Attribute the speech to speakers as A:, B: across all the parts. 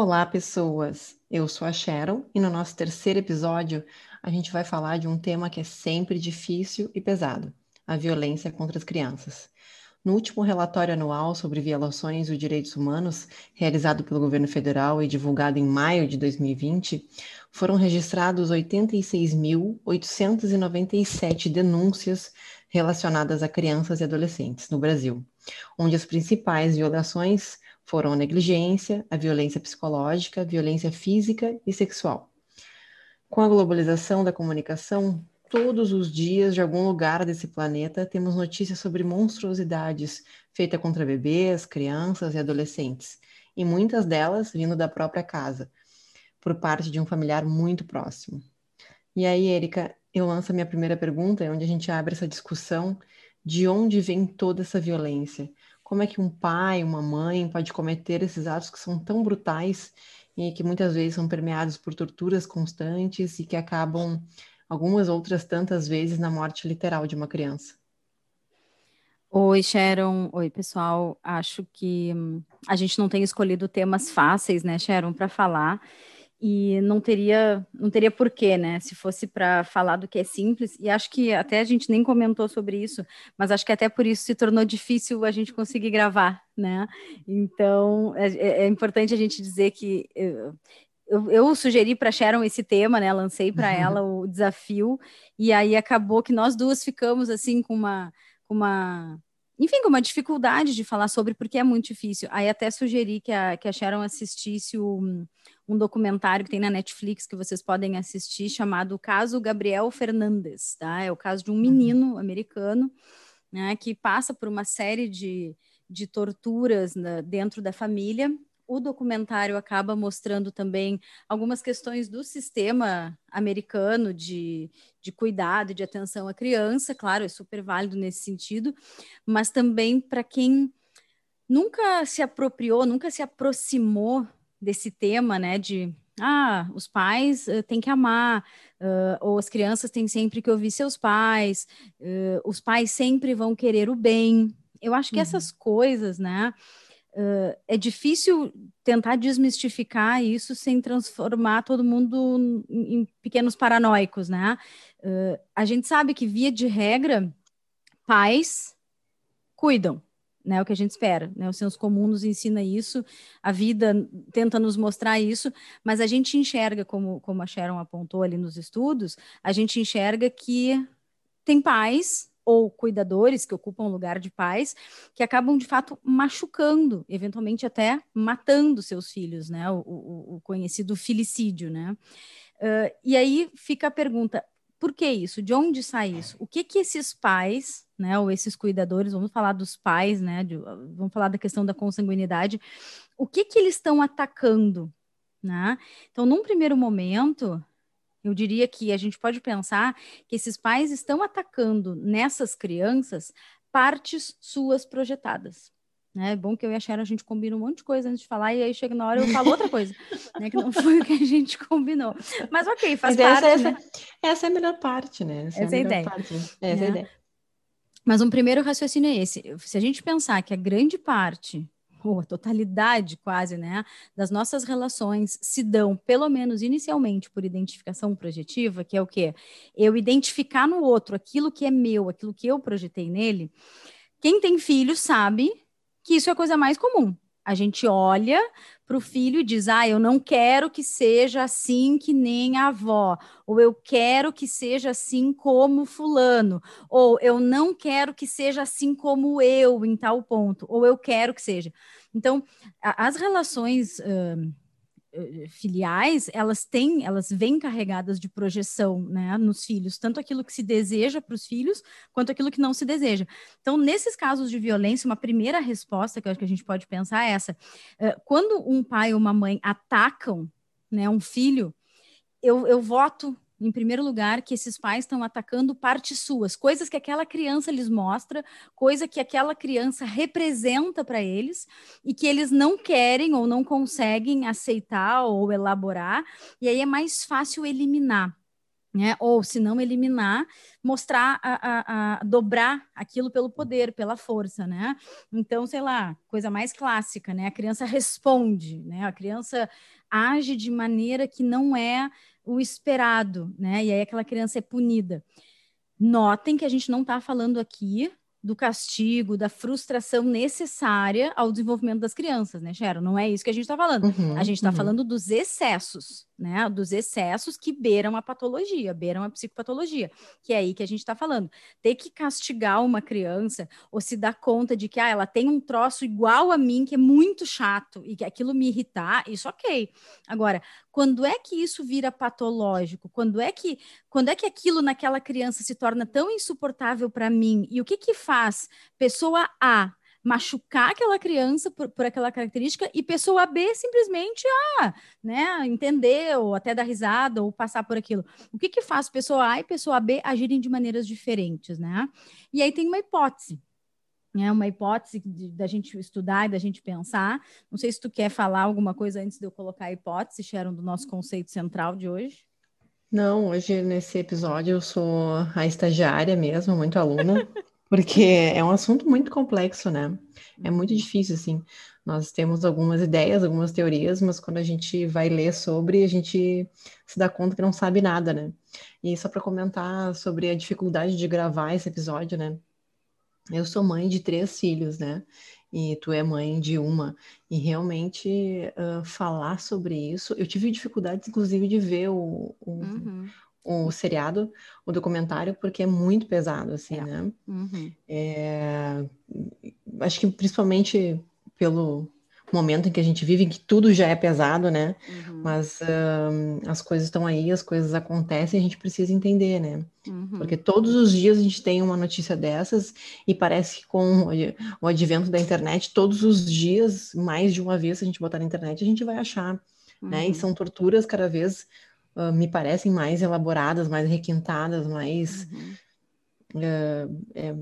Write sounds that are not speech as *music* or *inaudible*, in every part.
A: Olá, pessoas! Eu sou a Sharon e no nosso terceiro episódio a gente vai falar de um tema que é sempre difícil e pesado: a violência contra as crianças. No último relatório anual sobre violações dos direitos humanos, realizado pelo governo federal e divulgado em maio de 2020, foram registrados 86.897 denúncias relacionadas a crianças e adolescentes no Brasil, onde as principais violações foram a negligência, a violência psicológica, a violência física e sexual. Com a globalização da comunicação, todos os dias, de algum lugar desse planeta, temos notícias sobre monstruosidades feitas contra bebês, crianças e adolescentes, e muitas delas vindo da própria casa, por parte de um familiar muito próximo. E aí, Erika, eu lanço a minha primeira pergunta, onde a gente abre essa discussão de onde vem toda essa violência. Como é que um pai, uma mãe pode cometer esses atos que são tão brutais e que muitas vezes são permeados por torturas constantes e que acabam algumas outras tantas vezes na morte literal de uma criança?
B: Oi, Sharon. Oi, pessoal. Acho que hum, a gente não tem escolhido temas fáceis, né, Sharon, para falar e não teria não teria porquê, né? Se fosse para falar do que é simples, e acho que até a gente nem comentou sobre isso, mas acho que até por isso se tornou difícil a gente conseguir gravar, né? Então é, é, é importante a gente dizer que eu, eu, eu sugeri para Sharon esse tema, né? Lancei para uhum. ela o desafio, e aí acabou que nós duas ficamos assim com uma, com uma enfim, com uma dificuldade de falar sobre, porque é muito difícil. Aí até sugeri que a, que a Sharon assistisse o, um documentário que tem na Netflix que vocês podem assistir, chamado Caso Gabriel Fernandes, tá? É o caso de um uhum. menino americano, né, que passa por uma série de, de torturas né, dentro da família. O documentário acaba mostrando também algumas questões do sistema americano de, de cuidado, de atenção à criança, claro, é super válido nesse sentido, mas também para quem nunca se apropriou, nunca se aproximou desse tema, né, de ah, os pais uh, têm que amar, uh, ou as crianças têm sempre que ouvir seus pais, uh, os pais sempre vão querer o bem. Eu acho que uhum. essas coisas, né, é difícil tentar desmistificar isso sem transformar todo mundo em, em pequenos paranoicos, né? a gente sabe que, via de regra, pais cuidam, né, o que a gente espera, né, o senso comum nos ensina isso, a vida tenta nos mostrar isso, mas a gente enxerga, como, como a Sharon apontou ali nos estudos, a gente enxerga que tem pais ou cuidadores que ocupam o lugar de pais que acabam de fato machucando, eventualmente até matando seus filhos, né, o, o, o conhecido filicídio, né, uh, e aí fica a pergunta, por que isso? De onde sai isso? O que que esses pais, né, ou esses cuidadores, vamos falar dos pais, né, de, vamos falar da questão da consanguinidade, o que que eles estão atacando, né? Então, num primeiro momento, eu diria que a gente pode pensar que esses pais estão atacando nessas crianças partes suas projetadas. Né? É bom que eu e a Sharon a gente combina um monte de coisa antes de falar, e aí chega na hora eu falo outra coisa, né? Que não *laughs* foi o que a gente combinou. Mas ok, faz Mas parte.
A: Essa,
B: né?
A: essa, é a melhor parte, né?
B: Essa, essa é a, ideia.
A: Parte, né? Essa é a né? ideia.
B: Mas um primeiro raciocínio é esse: se a gente pensar que a grande parte, ou a totalidade quase, né, das nossas relações se dão, pelo menos inicialmente, por identificação projetiva, que é o quê? Eu identificar no outro aquilo que é meu, aquilo que eu projetei nele. Quem tem filho sabe que isso é a coisa mais comum. A gente olha para o filho e diz: Ah, eu não quero que seja assim que nem a avó, ou eu quero que seja assim como Fulano, ou eu não quero que seja assim como eu em tal ponto, ou eu quero que seja. Então, as relações. Uh, filiais, elas têm, elas vêm carregadas de projeção, né, nos filhos, tanto aquilo que se deseja para os filhos, quanto aquilo que não se deseja. Então, nesses casos de violência, uma primeira resposta que eu acho que a gente pode pensar é essa: eh, quando um pai ou uma mãe atacam, né, um filho, eu, eu voto em primeiro lugar, que esses pais estão atacando partes suas, coisas que aquela criança lhes mostra, coisa que aquela criança representa para eles e que eles não querem ou não conseguem aceitar ou elaborar, e aí é mais fácil eliminar. né? Ou se não eliminar, mostrar a, a, a, dobrar aquilo pelo poder, pela força, né? Então, sei lá, coisa mais clássica, né? A criança responde, né? A criança age de maneira que não é o esperado, né? E aí aquela criança é punida. Notem que a gente não está falando aqui do castigo, da frustração necessária ao desenvolvimento das crianças, né, Sharon? Não é isso que a gente está falando. Uhum, a gente está uhum. falando dos excessos, né? Dos excessos que beiram a patologia, beiram a psicopatologia, que é aí que a gente está falando. Ter que castigar uma criança ou se dar conta de que ah, ela tem um troço igual a mim, que é muito chato, e que aquilo me irritar, isso ok. Agora, quando é que isso vira patológico? Quando é que quando é que aquilo naquela criança se torna tão insuportável para mim? E o que que faz pessoa A machucar aquela criança por, por, aquela característica e pessoa B simplesmente ah, né, entender ou até dar risada ou passar por aquilo. O que que faz pessoa A e pessoa B agirem de maneiras diferentes, né? E aí tem uma hipótese. É uma hipótese da gente estudar e da gente pensar. Não sei se tu quer falar alguma coisa antes de eu colocar a hipótese, Sharon, do nosso conceito central de hoje.
A: Não, hoje nesse episódio eu sou a estagiária mesmo, muito aluna. *laughs* Porque é um assunto muito complexo, né? É muito difícil, assim. Nós temos algumas ideias, algumas teorias, mas quando a gente vai ler sobre, a gente se dá conta que não sabe nada, né? E só para comentar sobre a dificuldade de gravar esse episódio, né? Eu sou mãe de três filhos, né? E tu é mãe de uma. E realmente uh, falar sobre isso, eu tive dificuldades, inclusive, de ver o, o, uhum o seriado, o documentário, porque é muito pesado, assim, é. né? Uhum. É, acho que principalmente pelo momento em que a gente vive, em que tudo já é pesado, né? Uhum. Mas uh, as coisas estão aí, as coisas acontecem, a gente precisa entender, né? Uhum. Porque todos os dias a gente tem uma notícia dessas e parece que com o advento da internet, todos os dias, mais de uma vez, se a gente botar na internet, a gente vai achar, né? E uhum. são torturas cada vez uh, me parecem mais elaboradas, mais requintadas, mais. Uhum. Uh, é,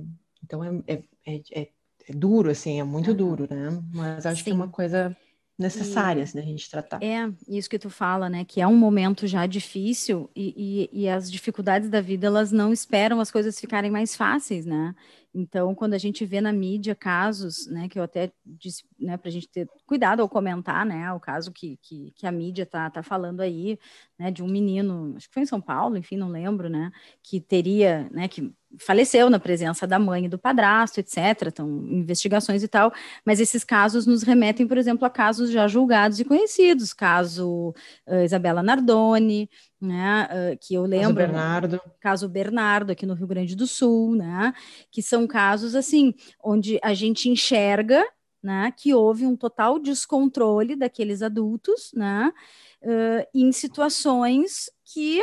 A: então é, é, é, é, duro, assim, é muito uhum. duro, né? Mas acho Sim. que é uma coisa necessária, assim, a gente tratar.
B: É, isso que tu fala, né, que é um momento já difícil e, e, e, as dificuldades da vida, elas não esperam as coisas ficarem mais fáceis, né, então, quando a gente vê na mídia casos, né, que eu até disse, né, para a gente ter cuidado ao comentar, né, o caso que, que, que a mídia tá, tá falando aí, né, de um menino, acho que foi em São Paulo, enfim, não lembro, né, que teria, né, que faleceu na presença da mãe e do padrasto, etc. Então, investigações e tal, mas esses casos nos remetem, por exemplo, a casos já julgados e conhecidos, caso uh, Isabela Nardoni, né, uh, que eu lembro, caso
A: Bernardo.
B: caso Bernardo aqui no Rio Grande do Sul, né, que são casos assim, onde a gente enxerga, né, que houve um total descontrole daqueles adultos, né, uh, em situações que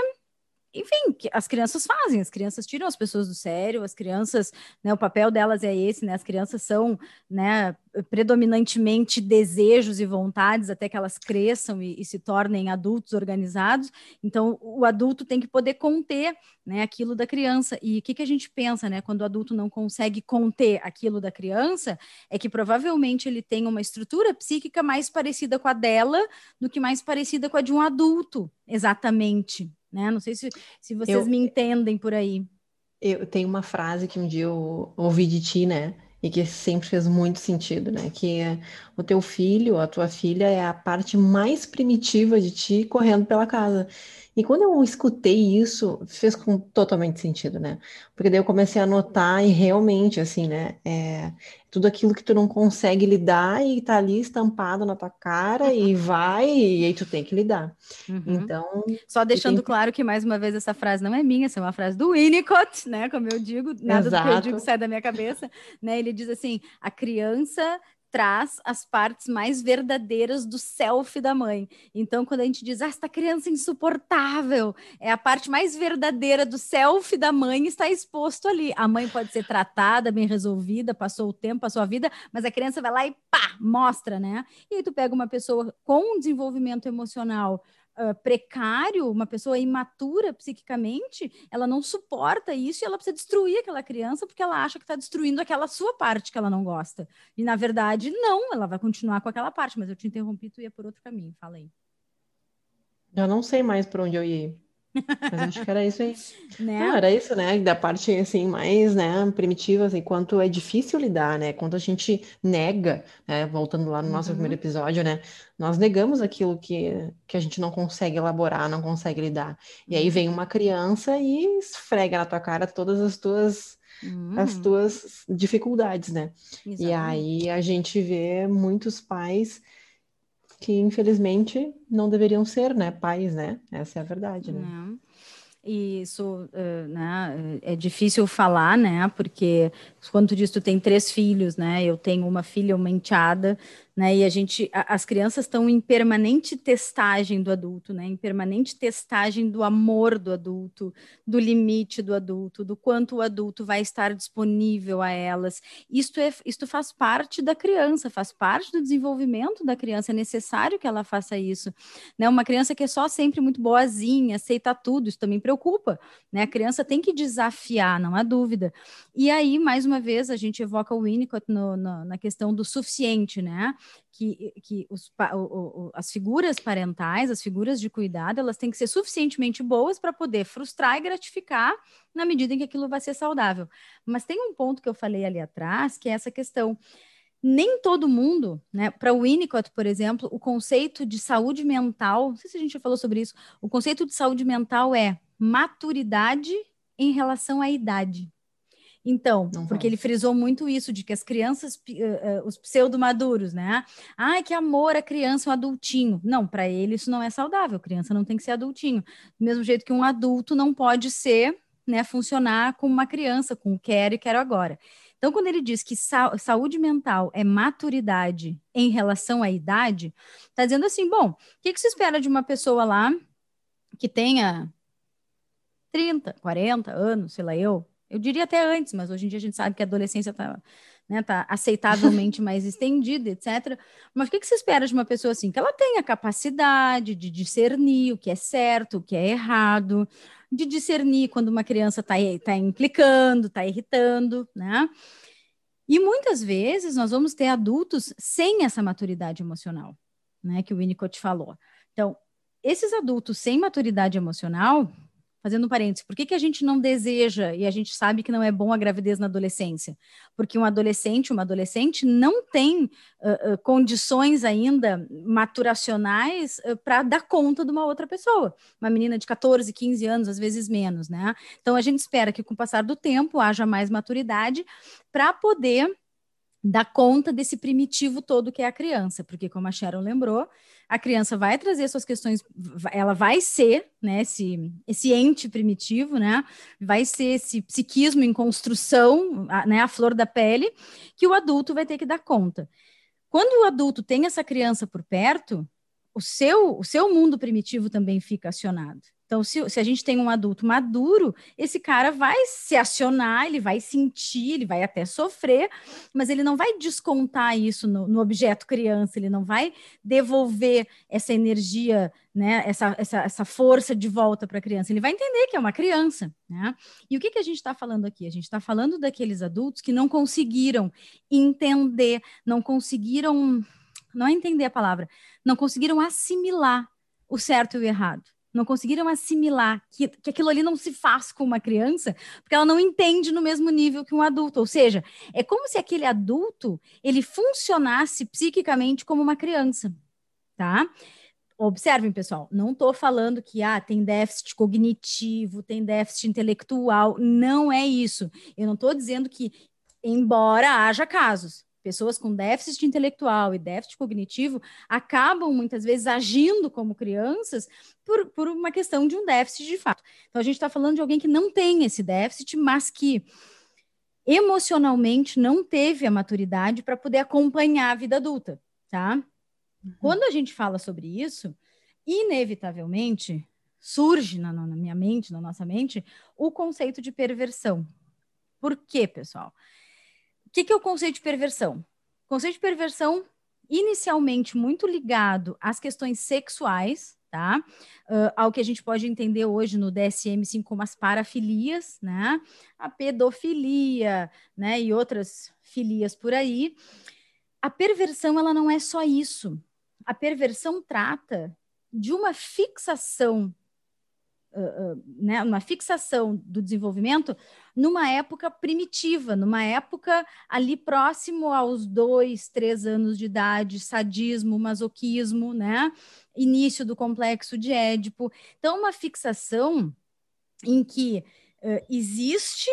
B: enfim, as crianças fazem, as crianças tiram as pessoas do sério, as crianças, né, o papel delas é esse, né, as crianças são, né, predominantemente desejos e vontades até que elas cresçam e, e, se tornem adultos organizados, então o adulto tem que poder conter, né, aquilo da criança, e o que, que a gente pensa, né, quando o adulto não consegue conter aquilo da criança, é que provavelmente ele tem uma estrutura psíquica mais parecida com a dela do que mais parecida com a de um adulto, exatamente, né? Não sei se, se vocês eu, me entendem por aí.
A: Eu tenho uma frase que um dia eu ouvi de ti, né? E que sempre fez muito sentido, né? Que é, o teu filho, a tua filha é a parte mais primitiva de ti correndo pela casa. E quando eu escutei isso, fez com totalmente sentido, né? Porque daí eu comecei a notar e realmente, assim, né? É, tudo aquilo que tu não consegue lidar e tá ali estampado na tua cara e vai, e aí tu tem que lidar. Uhum. Então.
B: Só deixando tem... claro que, mais uma vez, essa frase não é minha, essa é uma frase do Winnicott, né? Como eu digo, nada Exato. do que eu digo sai da minha cabeça, né? Ele diz assim: a criança traz as partes mais verdadeiras do self da mãe. Então, quando a gente diz, ah, esta criança é insuportável, é a parte mais verdadeira do self da mãe está exposto ali. A mãe pode ser tratada, bem resolvida, passou o tempo, passou a vida, mas a criança vai lá e pá, mostra, né? E aí tu pega uma pessoa com um desenvolvimento emocional uh, precário, uma pessoa imatura psiquicamente, ela não suporta isso e ela precisa destruir aquela criança porque ela acha que está destruindo aquela sua parte que ela não gosta. E na verdade, não, ela vai continuar com aquela parte, mas eu te interrompi, tu ia por outro caminho, fala aí.
A: Eu não sei mais por onde eu ia. Mas acho que era isso aí. *laughs* Né? Não, era isso, né? Da parte assim mais, né, primitiva, assim, quanto é difícil lidar, né? Quanto a gente nega, né? Voltando lá no nosso uhum. primeiro episódio, né? Nós negamos aquilo que, que a gente não consegue elaborar, não consegue lidar. E aí vem uma criança e esfrega na tua cara todas as tuas uhum. as tuas dificuldades, né? Exatamente. E aí a gente vê muitos pais que infelizmente não deveriam ser, né, pais, né? Essa é a verdade, né?
B: Não. E isso uh, né, é difícil falar, né? Porque tu diz tu tem três filhos, né? Eu tenho uma filha, uma enteada, né? E a gente, a, as crianças estão em permanente testagem do adulto, né? Em permanente testagem do amor do adulto, do limite do adulto, do quanto o adulto vai estar disponível a elas. Isto é, isto faz parte da criança, faz parte do desenvolvimento da criança. É necessário que ela faça isso, né? Uma criança que é só sempre muito boazinha, aceita tudo, isso também preocupa, né? A criança tem que desafiar, não há dúvida. E aí, mais uma vez, a gente evoca o Winnicott no, no, na questão do suficiente, né? Que, que os, o, o, as figuras parentais, as figuras de cuidado, elas têm que ser suficientemente boas para poder frustrar e gratificar na medida em que aquilo vai ser saudável. Mas tem um ponto que eu falei ali atrás, que é essa questão. Nem todo mundo, né? Para o Winnicott, por exemplo, o conceito de saúde mental, não sei se a gente já falou sobre isso, o conceito de saúde mental é maturidade em relação à idade. Então, porque ele frisou muito isso de que as crianças, uh, uh, os pseudo-maduros, né? Ai, que amor a criança, um adultinho. Não, para ele isso não é saudável. Criança não tem que ser adultinho. Do mesmo jeito que um adulto não pode ser, né, funcionar como uma criança, com quero e quero agora. Então, quando ele diz que sa saúde mental é maturidade em relação à idade, está dizendo assim: bom, o que, que se espera de uma pessoa lá que tenha 30, 40 anos, sei lá eu, eu diria até antes, mas hoje em dia a gente sabe que a adolescência está né, tá aceitavelmente *laughs* mais estendida, etc. Mas o que, que se espera de uma pessoa assim? Que ela tenha capacidade de discernir o que é certo, o que é errado, de discernir quando uma criança está tá implicando, está irritando, né? E muitas vezes nós vamos ter adultos sem essa maturidade emocional, né? Que o Winnicott falou. Então, esses adultos sem maturidade emocional, fazendo um parênteses, por que, que a gente não deseja e a gente sabe que não é bom a gravidez na adolescência? Porque um adolescente, uma adolescente não tem uh, uh, condições ainda maturacionais uh, para dar conta de uma outra pessoa. Uma menina de 14, 15 anos, às vezes menos, né? Então a gente espera que com o passar do tempo haja mais maturidade para poder dar conta desse primitivo todo que é a criança, porque como a Sharon lembrou, a criança vai trazer suas questões, ela vai ser, né, esse, esse ente primitivo, né, vai ser esse psiquismo em construção, a, né, a flor da pele, que o adulto vai ter que dar conta. Quando o adulto tem essa criança por perto, o seu, o seu mundo primitivo também fica acionado. Então, se, se, a gente tem um adulto maduro, esse cara vai se acionar, ele vai sentir, ele vai até sofrer, mas ele não vai descontar isso no, no objeto criança, ele não vai devolver essa energia, né, essa, essa, essa força de volta para a criança. Ele vai entender que é uma criança. Né? E o que, que a gente está falando aqui? A gente está falando daqueles adultos que não conseguiram entender, não conseguiram, não é entender a palavra, não conseguiram assimilar o certo e o errado não conseguiram assimilar que, que aquilo ali não se faz com uma criança, porque ela não entende no mesmo nível que um adulto. Ou seja, é como se aquele adulto ele funcionasse psiquicamente como uma criança, tá? Observem, pessoal, não estou falando que ah, tem déficit cognitivo, tem déficit intelectual, não é isso. Eu não estou dizendo que, embora haja casos, pessoas com déficit intelectual e déficit cognitivo acabam muitas vezes agindo como crianças por, por uma questão de um déficit de fato. Então a gente está falando de alguém que não tem esse déficit, mas que emocionalmente não teve a maturidade para poder acompanhar a vida adulta, tá? Uhum. Quando a gente fala sobre isso, inevitavelmente surge na, na minha mente, na nossa mente, o conceito de perversão. Por quê, pessoal? Que, que é o conceito de perversão? O conceito de perversão, inicialmente muito ligado às questões sexuais, tá? Uh, ao que a gente pode entender hoje no DSM-5 como as parafilias, né? A pedofilia, né? E outras filias por aí. A perversão, ela não é só isso. A perversão trata de uma fixação uh, uh, né, uma fixação do desenvolvimento numa época primitiva, numa época ali próximo aos dois, três anos de idade, sadismo, masoquismo, né? Início do complexo de Édipo. Então, uma fixação em que uh, existe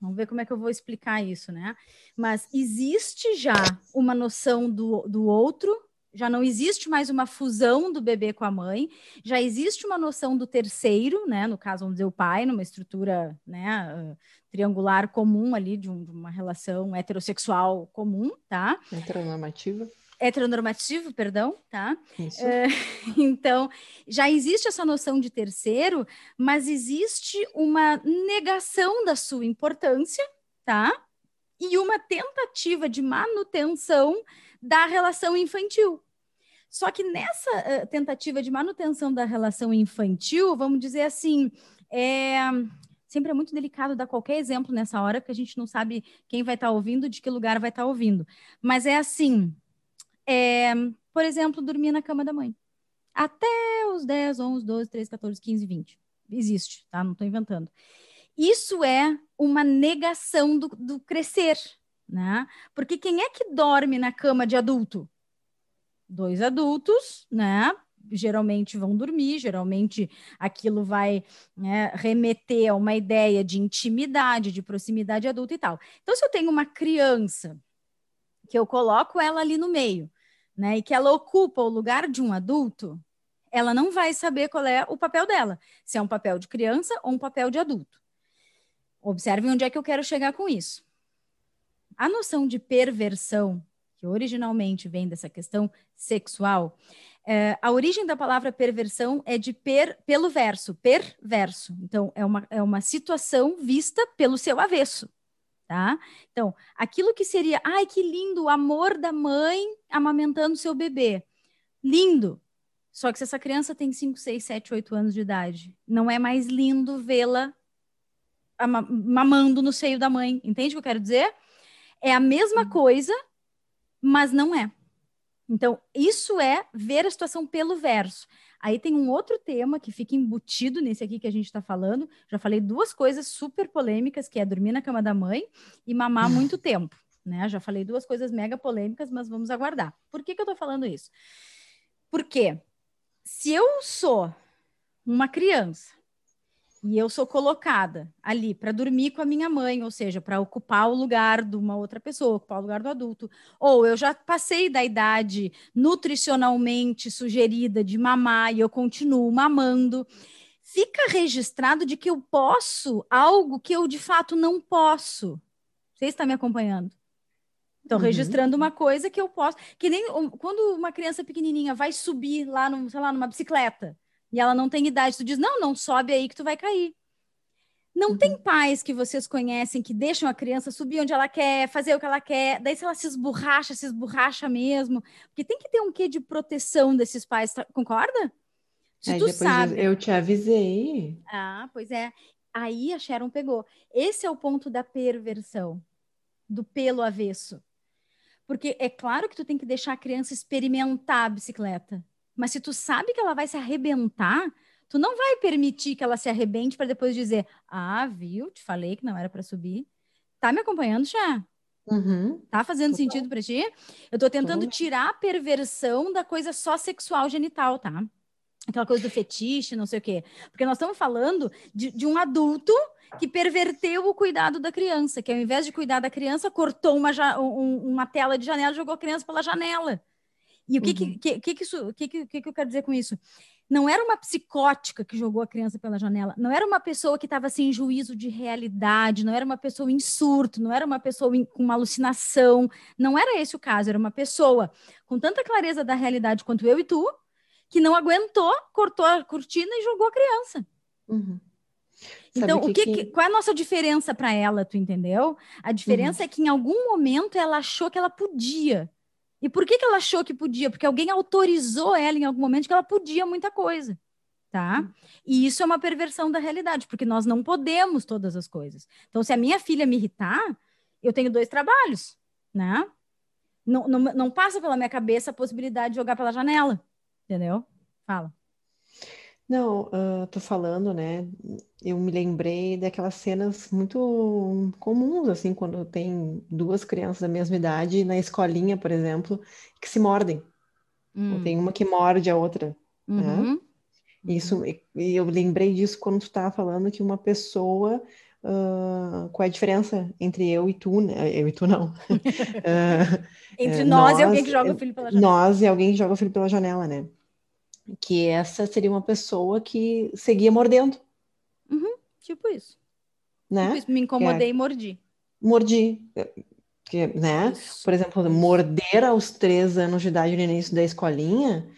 B: Vamos ver como é que eu vou explicar isso, né? Mas existe já uma noção do, do outro, já não existe mais uma fusão do bebê com a mãe, já existe uma noção do terceiro, né? No caso, vamos dizer, o pai, numa estrutura né, triangular comum ali, de, um, de uma relação heterossexual comum, tá?
A: Heteronormativa
B: heteronormativo, perdão, tá? Isso. É, *laughs* então, já existe essa noção de terceiro, mas existe uma negação da sua importância, tá? E uma tentativa de manutenção da relação infantil. Só que nessa uh, tentativa de manutenção da relação infantil, vamos dizer assim, é, sempre é muito delicado dar qualquer exemplo nessa hora, porque a gente não sabe quem vai estar tá ouvindo, de que lugar vai estar tá ouvindo. Mas é assim, é, por exemplo, dormir na cama da mãe. Até os 10, 11, 12, 13, 14, 15, 20. Existe, tá? Não estou inventando. Isso é uma negação do, do crescer, né? Porque quem é que dorme na cama de adulto? Dois adultos, né? geralmente vão dormir, geralmente aquilo vai né, remeter a uma ideia de intimidade, de proximidade adulta e tal. Então, se eu tenho uma criança que eu coloco ela ali no meio, né, e que ela ocupa o lugar de um adulto, ela não vai saber qual é o papel dela, se é um papel de criança ou um papel de adulto. Observe onde é que eu quero chegar com isso. A noção de perversão, que originalmente vem dessa questão sexual, é, a origem da palavra perversão é de per, pelo verso, perverso. Então, é uma, é uma situação vista pelo seu avesso tá? Então, aquilo que seria, ai, que lindo, o amor da mãe amamentando seu bebê. Lindo. Só que se essa criança tem 5, 6, 7, 8 anos de idade, não é mais lindo vê-la mamando no seio da mãe. Entende o que eu quero dizer? É a mesma coisa, mas não é. Então, isso é ver a situação pelo verso. Aí tem um outro tema que fica embutido nesse aqui que a gente está falando. Já falei duas coisas super polêmicas, que é dormir na cama da mãe e mamar muito tempo. Né? Já falei duas coisas mega polêmicas, mas vamos aguardar. Por que, que eu estou falando isso? Porque se eu sou uma criança e eu sou colocada ali para dormir com a minha mãe, ou seja, para ocupar o lugar de uma outra pessoa, ocupar o lugar do adulto, ou eu já passei da idade nutricionalmente sugerida de mamar e eu continuo mamando, fica registrado de que eu posso algo que eu de fato não posso. Você está me acompanhando? Estou uhum. registrando uma coisa que eu posso, que nem quando uma criança pequenininha vai subir lá, no, sei lá, numa bicicleta e ela não tem idade, tu diz: não, não sobe aí que tu vai cair. Não uhum. tem pais que vocês conhecem que deixam a criança subir onde ela quer, fazer o que ela quer, daí se ela se esborracha, se esborracha mesmo. Porque tem que ter um quê de proteção desses pais, tá? concorda?
A: Se Aí tu sabe. Eu te avisei.
B: Ah, pois é. Aí a Sharon pegou. Esse é o ponto da perversão, do pelo avesso. Porque é claro que tu tem que deixar a criança experimentar a bicicleta. Mas se tu sabe que ela vai se arrebentar, tu não vai permitir que ela se arrebente para depois dizer: Ah, viu? Te falei que não era para subir. Tá me acompanhando já?
A: Uhum.
B: Tá fazendo sentido para ti? Eu tô tentando tirar a perversão da coisa só sexual genital, tá? Aquela coisa do fetiche, não sei o quê. Porque nós estamos falando de, de um adulto que perverteu o cuidado da criança, que ao invés de cuidar da criança, cortou uma, um, uma tela de janela e jogou a criança pela janela. E o que, uhum. que, que, que, isso, que, que, que eu quero dizer com isso? Não era uma psicótica que jogou a criança pela janela, não era uma pessoa que estava sem juízo de realidade, não era uma pessoa em surto, não era uma pessoa em, com uma alucinação, não era esse o caso, era uma pessoa com tanta clareza da realidade quanto eu e tu, que não aguentou, cortou a cortina e jogou a criança.
A: Uhum.
B: Então, o que, que... qual é a nossa diferença para ela, tu entendeu? A diferença uhum. é que em algum momento ela achou que ela podia. E por que, que ela achou que podia? Porque alguém autorizou ela em algum momento que ela podia muita coisa, tá? E isso é uma perversão da realidade, porque nós não podemos todas as coisas. Então, se a minha filha me irritar, eu tenho dois trabalhos, né? Não, não, não passa pela minha cabeça a possibilidade de jogar pela janela, entendeu? Fala.
A: Não, uh, tô falando, né? Eu me lembrei daquelas cenas muito comuns, assim, quando tem duas crianças da mesma idade na escolinha, por exemplo, que se mordem. Hum. Ou tem uma que morde a outra, né? uhum. né? Isso, e eu lembrei disso quando tu estava falando que uma pessoa Uh, qual é a diferença entre eu e tu, né? Eu e tu não. *laughs* uh, *laughs*
B: entre nós, nós, e alguém que joga o filho pela janela.
A: Nós e alguém que joga o filho pela janela, né? Que essa seria uma pessoa que seguia mordendo.
B: Uhum, tipo isso.
A: Né?
B: Tipo isso, me incomodei é, e mordi.
A: Mordi. Que, né? Isso. Por exemplo, morder aos três anos de idade no início da escolinha,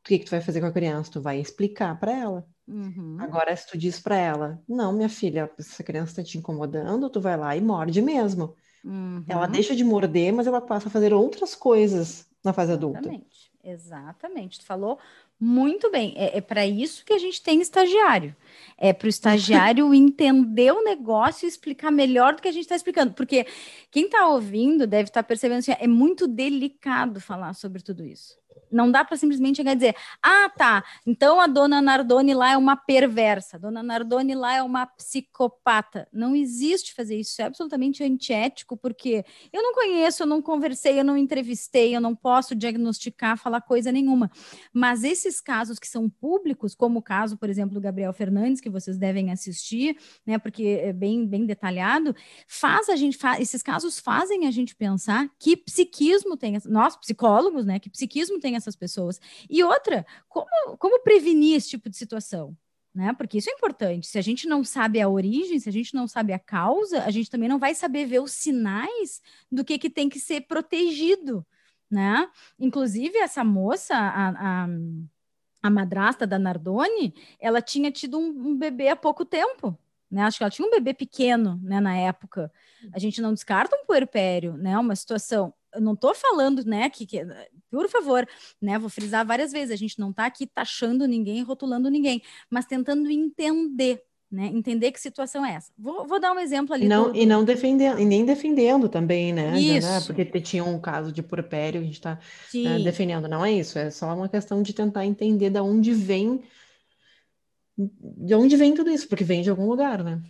A: o que, que tu vai fazer com a criança? Tu vai explicar para ela. Uhum. Agora, se tu diz para ela, não, minha filha, essa criança está te incomodando, tu vai lá e morde mesmo. Uhum. Ela deixa de morder, mas ela passa a fazer outras coisas na fase adulta.
B: Exatamente. Exatamente. Tu falou muito bem, é, é para isso que a gente tem estagiário. É para o estagiário *laughs* entender o negócio e explicar melhor do que a gente está explicando. Porque quem está ouvindo deve estar tá percebendo assim, é muito delicado falar sobre tudo isso. Não dá para simplesmente chegar e dizer, ah, tá, então a dona Nardoni lá é uma perversa, a dona Nardoni lá é uma psicopata. Não existe fazer isso, é absolutamente antiético, porque eu não conheço, eu não conversei, eu não entrevistei, eu não posso diagnosticar, falar coisa nenhuma. Mas esses casos que são públicos, como o caso, por exemplo, do Gabriel Fernandes, que vocês devem assistir, né, porque é bem, bem detalhado, faz a gente, esses casos fazem a gente pensar que psiquismo tem, nós psicólogos, né, que psiquismo tem essas pessoas. E outra, como, como prevenir esse tipo de situação? Né? Porque isso é importante. Se a gente não sabe a origem, se a gente não sabe a causa, a gente também não vai saber ver os sinais do que, que tem que ser protegido, né? Inclusive, essa moça, a, a, a madrasta da Nardoni, ela tinha tido um, um bebê há pouco tempo, né? Acho que ela tinha um bebê pequeno, né, na época. A gente não descarta um puerpério, né? Uma situação eu não estou falando, né, que, que, por favor, né, vou frisar várias vezes, a gente não está aqui taxando ninguém, rotulando ninguém, mas tentando entender, né, entender que situação é essa. Vou, vou dar um exemplo ali.
A: Não, do, E não defendendo, e nem defendendo também, né, isso. Né porque tinha um caso de purpério, a gente está né, defendendo, não é isso, é só uma questão de tentar entender de onde vem, de onde vem tudo isso, porque vem de algum lugar, né.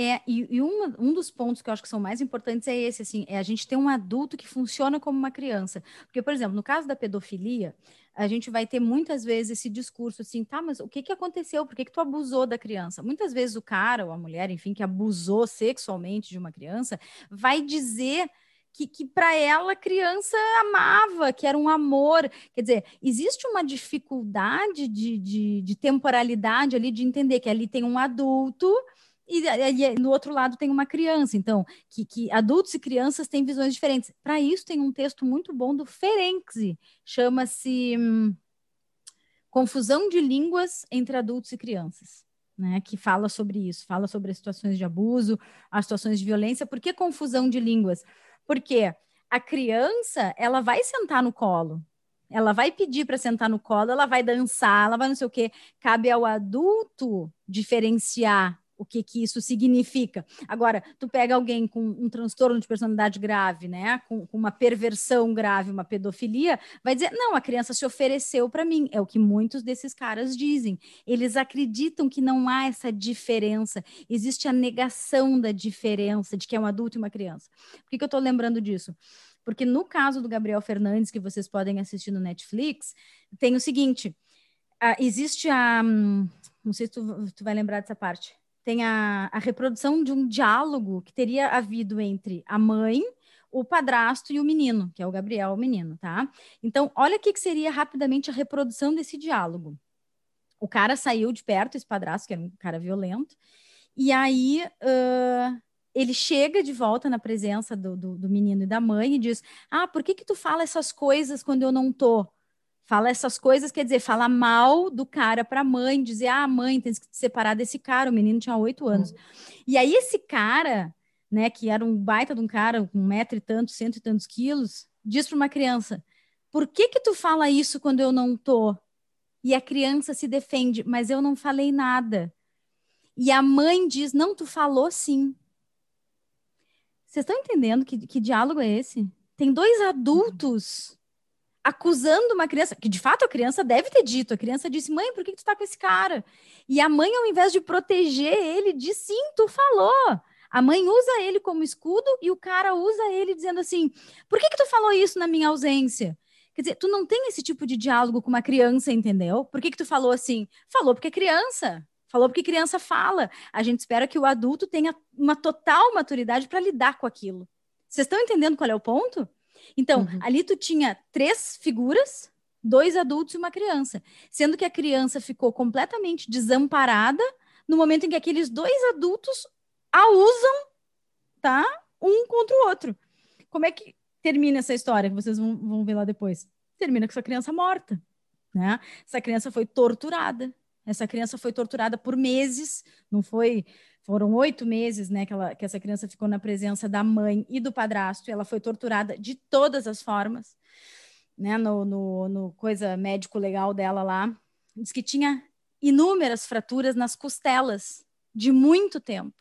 B: É, e, e um, um dos pontos que eu acho que são mais importantes é esse, assim, é a gente ter um adulto que funciona como uma criança. Porque, por exemplo, no caso da pedofilia, a gente vai ter muitas vezes esse discurso assim, tá, mas o que, que aconteceu? Por que, que tu abusou da criança? Muitas vezes o cara ou a mulher, enfim, que abusou sexualmente de uma criança, vai dizer que, que para ela a criança amava, que era um amor. Quer dizer, existe uma dificuldade de, de, de temporalidade ali, de entender que ali tem um adulto e, e, no outro lado tem uma criança. Então, que, que adultos e crianças têm visões diferentes. Para isso, tem um texto muito bom do Ferenczi, chama-se hum, Confusão de Línguas entre Adultos e Crianças. Né, que fala sobre isso, fala sobre as situações de abuso, as situações de violência. Por que confusão de línguas? Porque a criança, ela vai sentar no colo, ela vai pedir para sentar no colo, ela vai dançar, ela vai não sei o quê. Cabe ao adulto diferenciar o que, que isso significa. Agora, tu pega alguém com um transtorno de personalidade grave, né, com, com uma perversão grave, uma pedofilia, vai dizer: não, a criança se ofereceu para mim. É o que muitos desses caras dizem. Eles acreditam que não há essa diferença, existe a negação da diferença de que é um adulto e uma criança. Por que, que eu estou lembrando disso? Porque no caso do Gabriel Fernandes, que vocês podem assistir no Netflix, tem o seguinte: uh, existe a. Um, não sei se tu, tu vai lembrar dessa parte tem a, a reprodução de um diálogo que teria havido entre a mãe, o padrasto e o menino, que é o Gabriel, o menino, tá? Então, olha o que, seria rapidamente a reprodução desse diálogo. O cara saiu de perto, esse padrasto, que era um cara violento, e aí uh, ele chega de volta na presença do, do, do, menino e da mãe e diz: Ah, por que, que tu fala essas coisas quando eu não tô? Fala essas coisas, quer dizer, fala mal do cara para a mãe, dizer, ah, mãe, tem que se separar desse cara. O menino tinha oito anos. Uhum. E aí, esse cara, né, que era um baita de um cara, com um metro e tantos, cento e tantos quilos, diz para uma criança: por que que tu fala isso quando eu não tô? E a criança se defende, mas eu não falei nada. E a mãe diz: não, tu falou sim. Vocês estão entendendo que, que diálogo é esse? Tem dois adultos acusando uma criança, que de fato a criança deve ter dito, a criança disse, mãe, por que, que tu tá com esse cara? E a mãe, ao invés de proteger ele, disse, sim, tu falou. A mãe usa ele como escudo e o cara usa ele dizendo assim, por que que tu falou isso na minha ausência? Quer dizer, tu não tem esse tipo de diálogo com uma criança, entendeu? Por que que tu falou assim? Falou porque é criança. Falou porque criança fala. A gente espera que o adulto tenha uma total maturidade para lidar com aquilo. Vocês estão entendendo qual é o ponto? Então, uhum. ali tu tinha três figuras, dois adultos e uma criança, sendo que a criança ficou completamente desamparada no momento em que aqueles dois adultos a usam, tá? Um contra o outro. Como é que termina essa história que vocês vão, vão ver lá depois? Termina com essa criança morta, né? Essa criança foi torturada. Essa criança foi torturada por meses, não foi foram oito meses, né, que, ela, que essa criança ficou na presença da mãe e do padrasto. E ela foi torturada de todas as formas, né, no, no, no coisa médico legal dela lá. Diz que tinha inúmeras fraturas nas costelas de muito tempo.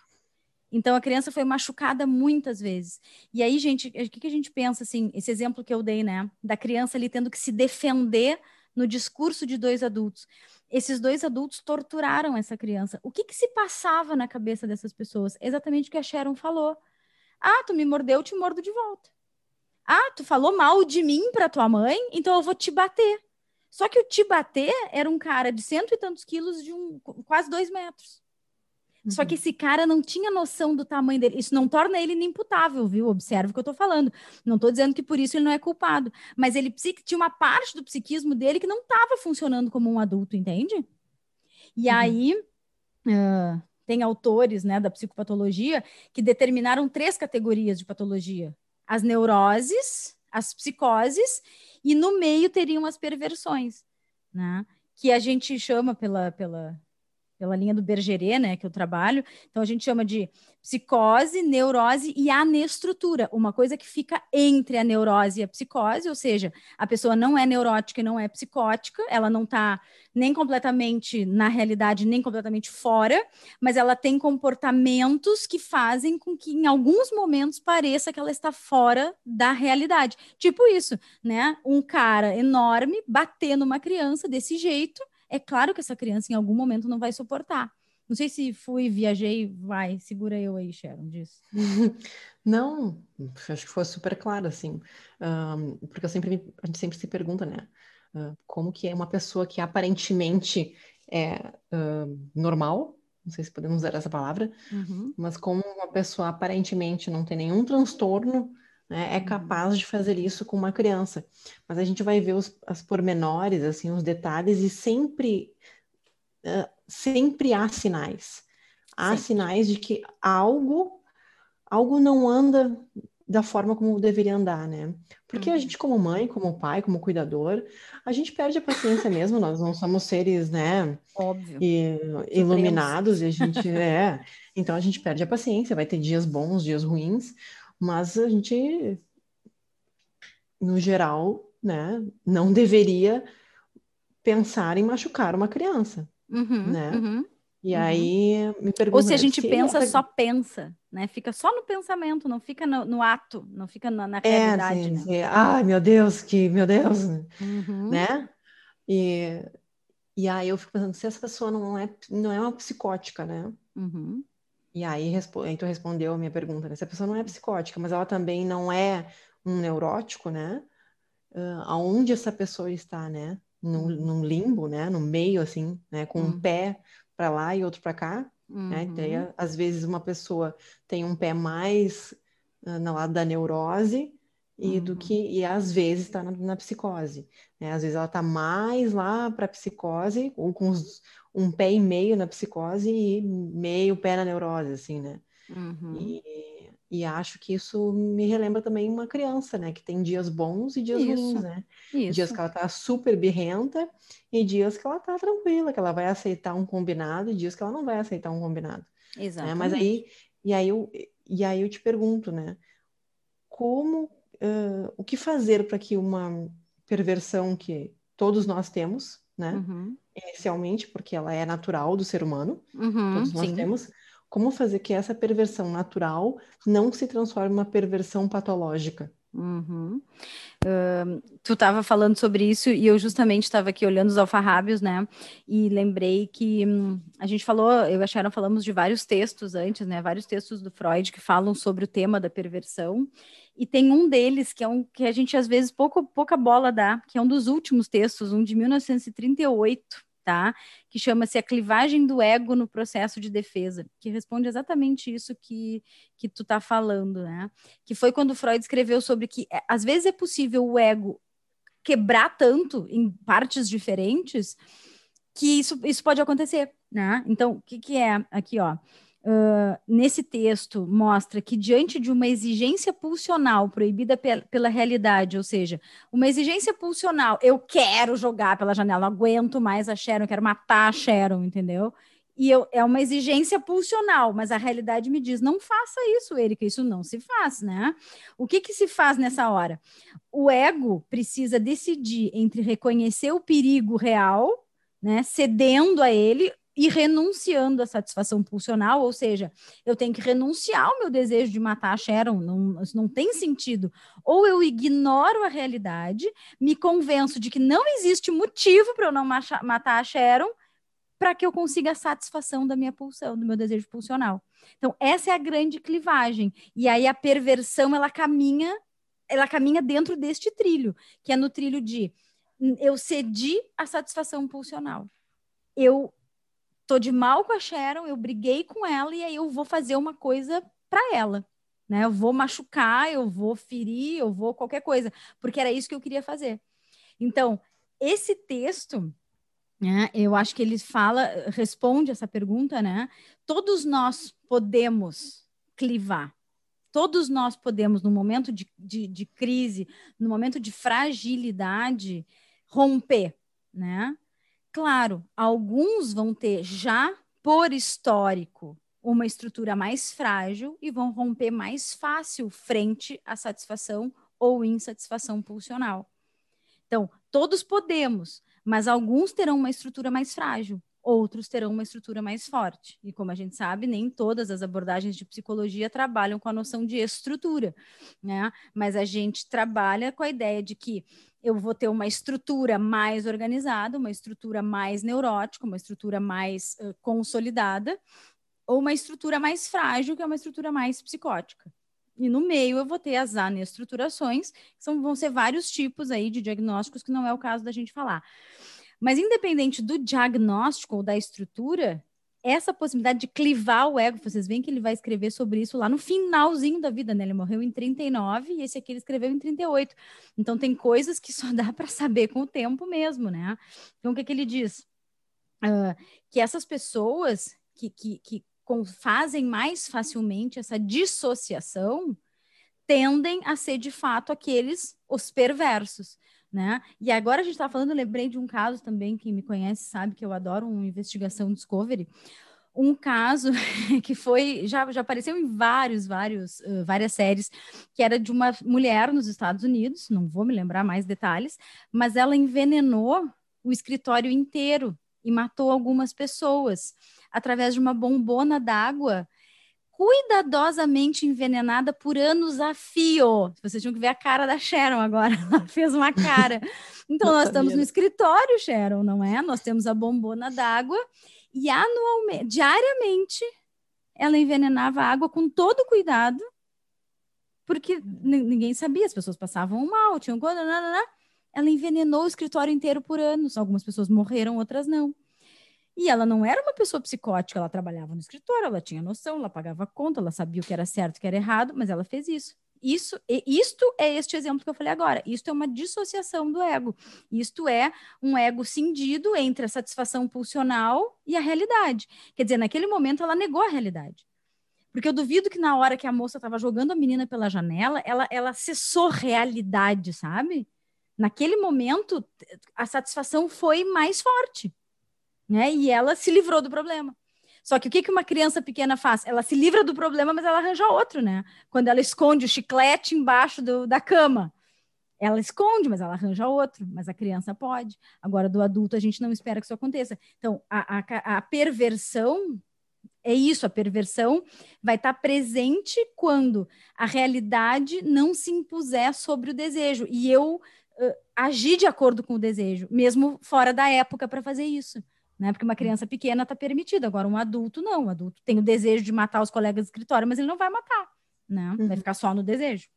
B: Então a criança foi machucada muitas vezes. E aí, gente, o que, que a gente pensa assim? Esse exemplo que eu dei, né, da criança ali tendo que se defender no discurso de dois adultos esses dois adultos torturaram essa criança. O que, que se passava na cabeça dessas pessoas? Exatamente o que a Sharon falou. Ah, tu me mordeu, eu te mordo de volta. Ah, tu falou mal de mim para tua mãe, então eu vou te bater. Só que o te bater era um cara de cento e tantos quilos, de um, quase dois metros. Só que uhum. esse cara não tinha noção do tamanho dele. Isso não torna ele inimputável, viu? Observe o que eu estou falando. Não estou dizendo que por isso ele não é culpado. Mas ele tinha uma parte do psiquismo dele que não estava funcionando como um adulto, entende? E uhum. aí. Uh, tem autores né, da psicopatologia que determinaram três categorias de patologia: as neuroses, as psicoses, e no meio teriam as perversões, né? Que a gente chama pela, pela pela linha do Bergeret, né, que eu trabalho. Então a gente chama de psicose, neurose e anestrutura, uma coisa que fica entre a neurose e a psicose, ou seja, a pessoa não é neurótica e não é psicótica, ela não está nem completamente na realidade, nem completamente fora, mas ela tem comportamentos que fazem com que em alguns momentos pareça que ela está fora da realidade. Tipo isso, né? Um cara enorme bater numa criança desse jeito é claro que essa criança em algum momento não vai suportar. Não sei se fui, viajei, vai, segura eu aí, Sharon, disso. *laughs*
A: Não, acho que foi super claro, assim, um, porque eu sempre, a gente sempre se pergunta, né, uh, como que é uma pessoa que aparentemente é uh, normal, não sei se podemos usar essa palavra, uhum. mas como uma pessoa aparentemente não tem nenhum transtorno, né, é uhum. capaz de fazer isso com uma criança. Mas a gente vai ver os as pormenores, assim, os detalhes, e sempre, uh, sempre há sinais. Há Sim. sinais de que algo, algo não anda da forma como deveria andar, né? Porque uhum. a gente, como mãe, como pai, como cuidador, a gente perde a paciência mesmo, nós não somos seres, né?
B: Óbvio.
A: E, iluminados, e a gente é. Então a gente perde a paciência, vai ter dias bons, dias ruins, mas a gente, no geral, né, não deveria pensar em machucar uma criança, uhum, né? Uhum, e uhum. aí me pergunta...
B: Ou se a gente se pensa, só pensa, né? Fica só no pensamento, não fica no, no ato, não fica na, na é, realidade, sim, né? Sim.
A: Ai, meu Deus, que... Meu Deus! Uhum. Né? E, e aí eu fico pensando, se essa pessoa não é, não é uma psicótica, né? Uhum. E aí, aí tu respondeu a minha pergunta, né? Se a pessoa não é psicótica, mas ela também não é um neurótico, né? Uh, aonde essa pessoa está, né? Num, uhum. num, limbo, né? No meio, assim, né? Com uhum. um pé para lá e outro para cá, uhum. né? Então, aí, às vezes uma pessoa tem um pé mais uh, no lado da neurose e do que e às vezes está na, na, psicose, né? Às vezes ela está mais lá para psicose ou com os, um pé e meio na psicose e meio pé na neurose, assim, né? Uhum. E, e, acho que isso me relembra também uma criança, né? Que tem dias bons e dias isso. ruins, né? Isso. Dias que ela tá super birrenta e dias que ela tá tranquila, que ela vai aceitar um combinado e dias que ela não vai aceitar um combinado. Exato. Né? Mas aí, e aí eu, e aí eu te pergunto, né? Como, uh, o que fazer para que uma perversão que todos nós temos, né? Uhum inicialmente, porque ela é natural do ser humano, uhum, todos nós sim. temos, como fazer que essa perversão natural não se transforme em uma perversão patológica?
B: Uhum. Uh, tu estava falando sobre isso e eu justamente estava aqui olhando os alfarrábios, né? E lembrei que hum, a gente falou, eu a Sharon falamos de vários textos antes, né? Vários textos do Freud que falam sobre o tema da perversão. E tem um deles que é um que a gente às vezes pouco, pouca bola dá, que é um dos últimos textos, um de 1938, tá? Que chama-se A Clivagem do Ego no Processo de Defesa, que responde exatamente isso que, que tu tá falando, né? Que foi quando Freud escreveu sobre que é, às vezes é possível o ego quebrar tanto em partes diferentes que isso, isso pode acontecer, né? Então, o que, que é aqui, ó? Uh, nesse texto mostra que diante de uma exigência pulsional proibida pe pela realidade, ou seja, uma exigência pulsional, eu quero jogar pela janela, não aguento mais a Sharon, quero matar a Sharon, entendeu? E eu, é uma exigência pulsional, mas a realidade me diz: não faça isso, Erika, isso não se faz, né? O que, que se faz nessa hora? O ego precisa decidir entre reconhecer o perigo real, né, cedendo a ele, e renunciando à satisfação pulsional, ou seja, eu tenho que renunciar ao meu desejo de matar a Sharon, não, isso não tem sentido. Ou eu ignoro a realidade, me convenço de que não existe motivo para eu não matar a Sharon, para que eu consiga a satisfação da minha pulsão, do meu desejo pulsional. Então, essa é a grande clivagem. E aí a perversão, ela caminha, ela caminha dentro deste trilho, que é no trilho de eu cedi a satisfação pulsional. Eu tô de mal com a Sharon, eu briguei com ela e aí eu vou fazer uma coisa para ela. Né? Eu vou machucar, eu vou ferir, eu vou qualquer coisa, porque era isso que eu queria fazer. Então, esse texto, né, eu acho que ele fala, responde essa pergunta, né? Todos nós podemos clivar. Todos nós podemos, no momento de, de, de crise, no momento de fragilidade, romper, né? Claro, alguns vão ter já por histórico uma estrutura mais frágil e vão romper mais fácil frente à satisfação ou insatisfação pulsional. Então, todos podemos, mas alguns terão uma estrutura mais frágil, outros terão uma estrutura mais forte. E como a gente sabe, nem todas as abordagens de psicologia trabalham com a noção de estrutura, né? Mas a gente trabalha com a ideia de que eu vou ter uma estrutura mais organizada, uma estrutura mais neurótica, uma estrutura mais uh, consolidada, ou uma estrutura mais frágil, que é uma estrutura mais psicótica. E no meio eu vou ter as anestruturações, que são, vão ser vários tipos aí de diagnósticos, que não é o caso da gente falar. Mas independente do diagnóstico ou da estrutura, essa possibilidade de clivar o ego, vocês veem que ele vai escrever sobre isso lá no finalzinho da vida, né? Ele morreu em 39 e esse aqui ele escreveu em 38. Então tem coisas que só *laughs* dá para saber com o tempo mesmo, né? Então o que, que ele diz? Uh, que essas pessoas que, que, que fazem mais facilmente essa dissociação tendem a ser de fato aqueles os perversos né? E agora a gente está falando, lembrei de um caso também, quem me conhece sabe que eu adoro uma investigação Discovery, um caso *laughs* que foi já, já apareceu em vários vários uh, várias séries que era de uma mulher nos Estados Unidos não vou me lembrar mais detalhes mas ela envenenou o escritório inteiro e matou algumas pessoas através de uma bombona d'água cuidadosamente envenenada por anos a fio. Vocês tinham que ver a cara da Sharon agora, *laughs* ela fez uma cara. Então, nós estamos no escritório, Sharon, não é? Nós temos a bombona d'água e anualmente, diariamente, ela envenenava a água com todo cuidado, porque ninguém sabia, as pessoas passavam mal, tinham. Ela envenenou o escritório inteiro por anos. Algumas pessoas morreram, outras não. E ela não era uma pessoa psicótica, ela trabalhava no escritório, ela tinha noção, ela pagava conta, ela sabia o que era certo o que era errado, mas ela fez isso. Isso, isto é este exemplo que eu falei agora. Isto é uma dissociação do ego. Isto é um ego cindido entre a satisfação pulsional e a realidade. Quer dizer, naquele momento ela negou a realidade. Porque eu duvido que na hora que a moça estava jogando a menina pela janela, ela, ela acessou realidade, sabe? Naquele momento, a satisfação foi mais forte né? E ela se livrou do problema. Só que o que, que uma criança pequena faz? Ela se livra do problema, mas ela arranja outro, né? Quando ela esconde o chiclete embaixo do, da cama. Ela esconde, mas ela arranja outro, mas a criança pode. Agora, do adulto, a gente não espera que isso aconteça. Então, a, a, a perversão é isso, a perversão vai estar tá presente quando a realidade não se impuser sobre o desejo. E eu uh, agir de acordo com o desejo, mesmo fora da época para fazer isso. Né? Porque uma criança pequena está permitida, agora um adulto não. O adulto tem o desejo de matar os colegas do escritório, mas ele não vai matar, né? Uhum. Vai ficar só no desejo.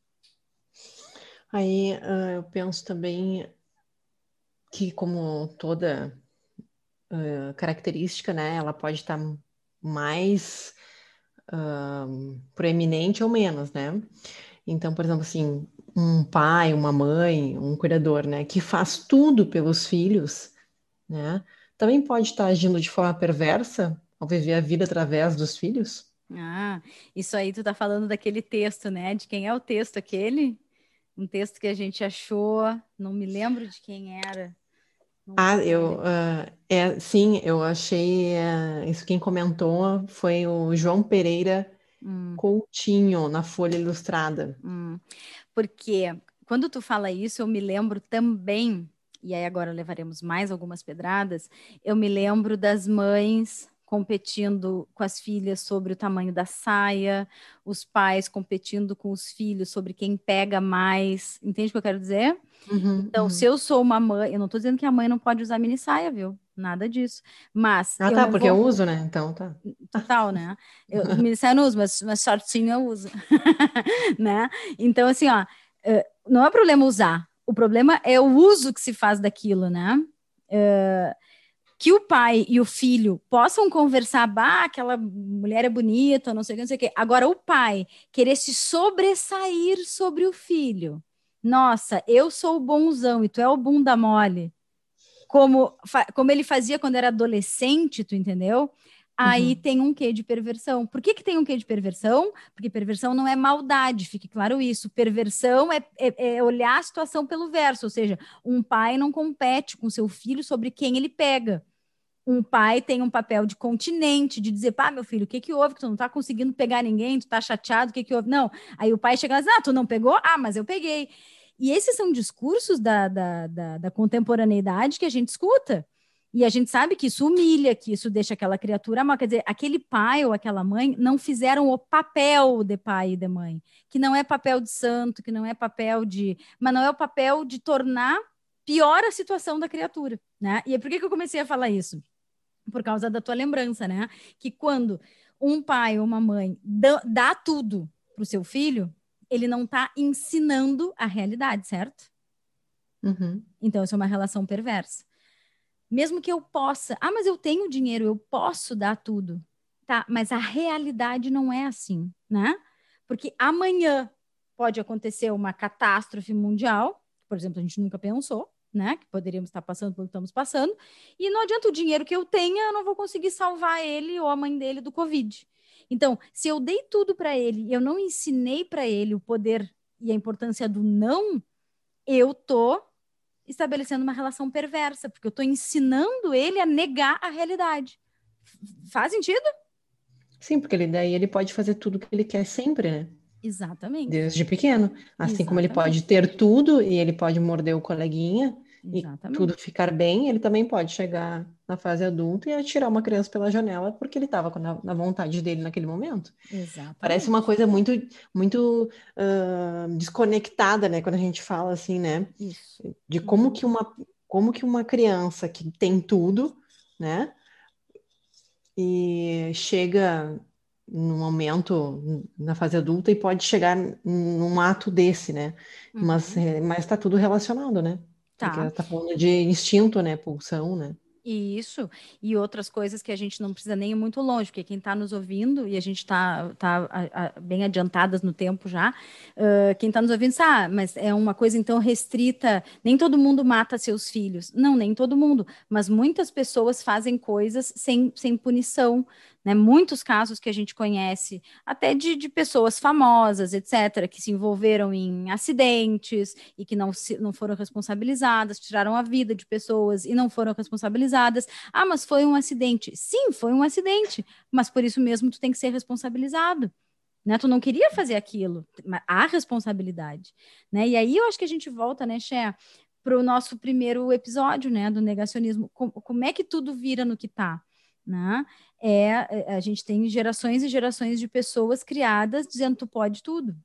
A: Aí uh, eu penso também que, como toda uh, característica, né, ela pode estar mais uh, proeminente ou menos, né? Então, por exemplo, assim, um pai, uma mãe, um cuidador, né, que faz tudo pelos filhos, né, também pode estar agindo de forma perversa ao viver a vida através dos filhos.
B: Ah, isso aí tu tá falando daquele texto, né? De quem é o texto aquele? Um texto que a gente achou, não me lembro de quem era.
A: Ah, eu, uh, é, sim, eu achei, uh, isso quem comentou foi o João Pereira hum. Coutinho, na Folha Ilustrada.
B: Hum. Porque quando tu fala isso, eu me lembro também, e aí agora levaremos mais algumas pedradas, eu me lembro das mães competindo com as filhas sobre o tamanho da saia, os pais competindo com os filhos sobre quem pega mais. Entende o que eu quero dizer? Uhum, então, uhum. se eu sou uma mãe, eu não estou dizendo que a mãe não pode usar mini saia, viu? Nada disso. Mas.
A: Ah, tá, porque vou... eu uso, né? Então tá.
B: Total, né? *laughs* Eu, mini saia eu não uso, mas, mas shortinho eu uso. *laughs* né? Então, assim, ó, eh, não é problema usar. O problema é o uso que se faz daquilo, né? Uh, que o pai e o filho possam conversar, bah, aquela mulher é bonita, não sei o que, não sei o que. Agora, o pai querer se sobressair sobre o filho. Nossa, eu sou o bonzão e tu é o bunda mole. Como, como ele fazia quando era adolescente, tu entendeu? Aí uhum. tem um quê de perversão. Por que, que tem um quê de perversão? Porque perversão não é maldade, fique claro isso. Perversão é, é, é olhar a situação pelo verso, ou seja, um pai não compete com seu filho sobre quem ele pega um pai tem um papel de continente, de dizer, pá, meu filho, o que que houve? Que tu não tá conseguindo pegar ninguém, tu tá chateado, o que que houve? Não. Aí o pai chega e diz, ah, tu não pegou? Ah, mas eu peguei. E esses são discursos da, da, da, da contemporaneidade que a gente escuta. E a gente sabe que isso humilha, que isso deixa aquela criatura mal. Quer dizer, aquele pai ou aquela mãe não fizeram o papel de pai e de mãe, que não é papel de santo, que não é papel de. Mas não é o papel de tornar pior a situação da criatura, né? E por que, que eu comecei a falar isso? por causa da tua lembrança, né? Que quando um pai ou uma mãe dá, dá tudo para o seu filho, ele não está ensinando a realidade, certo? Uhum. Então, isso é uma relação perversa. Mesmo que eu possa, ah, mas eu tenho dinheiro, eu posso dar tudo. Tá, mas a realidade não é assim, né? Porque amanhã pode acontecer uma catástrofe mundial, por exemplo, a gente nunca pensou, né? Que poderíamos estar passando pelo que estamos passando. E não adianta o dinheiro que eu tenha, eu não vou conseguir salvar ele ou a mãe dele do Covid. Então, se eu dei tudo para ele eu não ensinei para ele o poder e a importância do não, eu tô estabelecendo uma relação perversa, porque eu estou ensinando ele a negar a realidade. Faz sentido?
A: Sim, porque ele, daí ele pode fazer tudo que ele quer sempre, né?
B: Exatamente.
A: Desde pequeno. Assim Exatamente. como ele pode ter tudo e ele pode morder o coleguinha Exatamente. e tudo ficar bem, ele também pode chegar na fase adulta e atirar uma criança pela janela porque ele estava na, na, vontade dele naquele momento. Exatamente. Parece uma coisa muito, muito uh, desconectada, né? Quando a gente fala assim, né? Isso. De como uhum. que uma, como que uma criança que tem tudo, né? E chega no momento na fase adulta e pode chegar num ato desse, né? Uhum. Mas é, mas está tudo relacionado, né? Tá. Porque ela tá falando de instinto, né? Pulsão, né?
B: Isso, e outras coisas que a gente não precisa nem ir muito longe, porque quem está nos ouvindo, e a gente está tá, tá bem adiantadas no tempo já, uh, quem está nos ouvindo, ah, mas é uma coisa então restrita, nem todo mundo mata seus filhos. Não, nem todo mundo, mas muitas pessoas fazem coisas sem, sem punição, né? Muitos casos que a gente conhece, até de, de pessoas famosas, etc., que se envolveram em acidentes e que não, se, não foram responsabilizadas, tiraram a vida de pessoas e não foram responsabilizadas. Ah, mas foi um acidente. Sim, foi um acidente, mas por isso mesmo tu tem que ser responsabilizado. Né? Tu não queria fazer aquilo, há responsabilidade. Né? E aí eu acho que a gente volta, né, Xé, para o nosso primeiro episódio, né, do negacionismo. Como, como é que tudo vira no que está? Né? É, é a gente tem gerações e gerações de pessoas criadas dizendo tu pode tudo,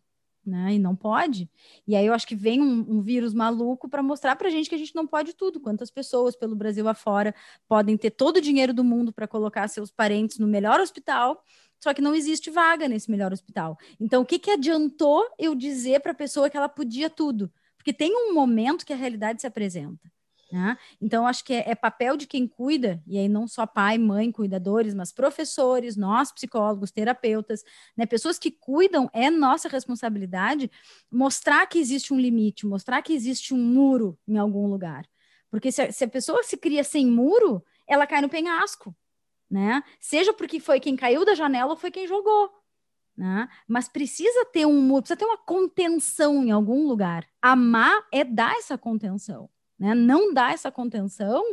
B: né? E não pode. E aí eu acho que vem um, um vírus maluco para mostrar para a gente que a gente não pode tudo. Quantas pessoas pelo Brasil afora podem ter todo o dinheiro do mundo para colocar seus parentes no melhor hospital, só que não existe vaga nesse melhor hospital. Então, o que, que adiantou eu dizer para a pessoa que ela podia tudo? Porque tem um momento que a realidade se apresenta. Né? Então, acho que é, é, papel de quem cuida, e aí não só pai, mãe, cuidadores, mas professores, nós, psicólogos, terapeutas, né? pessoas que cuidam, é nossa responsabilidade mostrar que existe um limite, mostrar que existe um muro em algum lugar. Porque se a, se a pessoa se cria sem muro, ela cai no penhasco, né? Seja porque foi quem caiu da janela ou foi quem jogou. Né? Mas precisa ter um muro, precisa ter uma contenção em algum lugar. Amar é dar essa contenção. Né? Não dar essa contenção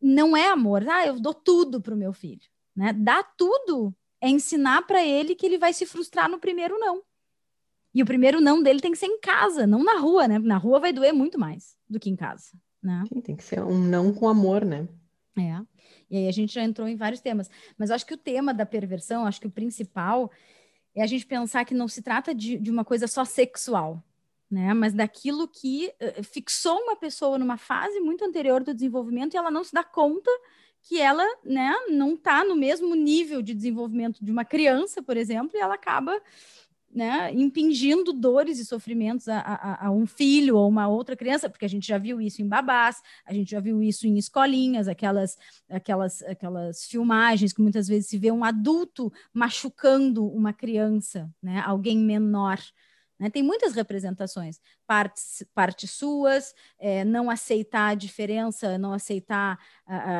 B: não é amor. Ah, eu dou tudo para o meu filho. Né? Dar tudo é ensinar para ele que ele vai se frustrar no primeiro não. E o primeiro não dele tem que ser em casa, não na rua, né? Na rua vai doer muito mais do que em casa, né?
A: Sim, tem que ser um não com amor, né?
B: É. E aí a gente já entrou em vários temas. Mas acho que o tema da perversão, acho que o principal é a gente pensar que não se trata de, de uma coisa só sexual, né? Mas daquilo que uh, fixou uma pessoa numa fase muito anterior do desenvolvimento e ela não se dá conta que ela, né, não está no mesmo nível de desenvolvimento de uma criança, por exemplo, e ela acaba né, impingindo dores e sofrimentos a, a, a, um filho ou uma outra criança, porque a gente já viu isso em babás, a gente já viu isso em escolinhas, aquelas, aquelas, aquelas filmagens que muitas vezes se vê um adulto machucando uma criança, né, alguém menor. Né? Tem muitas representações, partes, partes suas, é, não aceitar a diferença, não aceitar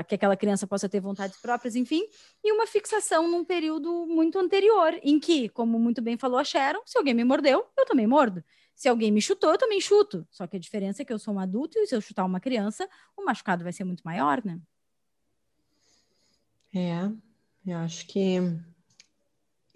B: que aquela criança possa ter vontades próprias, enfim, e uma fixação num período muito anterior, em que, como muito bem falou a Sharon, se alguém me mordeu, eu também mordo. Se alguém me chutou, eu também chuto. Só que a diferença é que eu sou um adulto e se eu chutar uma criança, o machucado vai ser muito maior, né?
A: É, eu acho que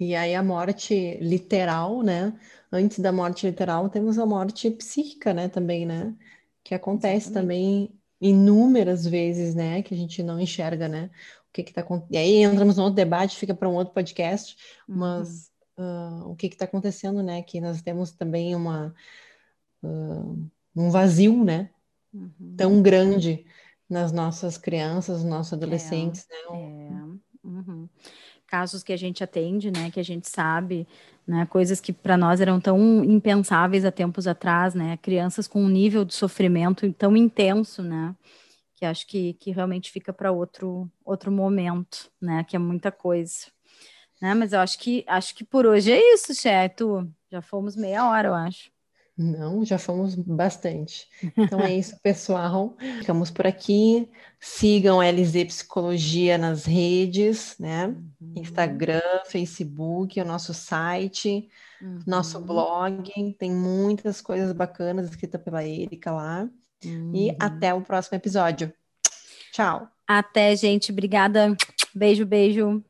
A: e aí a morte literal, né? Antes da morte literal, temos a morte psíquica, né? Também, né? Que acontece Exatamente. também inúmeras vezes, né? Que a gente não enxerga, né? O que que tá E aí entramos num outro debate, fica para um outro podcast, uhum. mas uh, o que que tá acontecendo, né? Que nós temos também uma uh, um vazio, né? Uhum. Tão grande nas nossas crianças, nossos adolescentes,
B: é, né? É. Uhum casos que a gente atende, né, que a gente sabe, né, coisas que para nós eram tão impensáveis há tempos atrás, né, crianças com um nível de sofrimento tão intenso, né, que acho que, que realmente fica para outro outro momento, né, que é muita coisa, né, mas eu acho que acho que por hoje é isso, Cheto, já fomos meia hora, eu acho.
A: Não, já fomos bastante. Então é *laughs* isso, pessoal. Ficamos por aqui. Sigam LZ Psicologia nas redes, né? Uhum. Instagram, Facebook, o nosso site, uhum. nosso blog. Tem muitas coisas bacanas escritas pela Erika lá. Uhum. E até o próximo episódio. Tchau.
B: Até, gente. Obrigada. Beijo, beijo.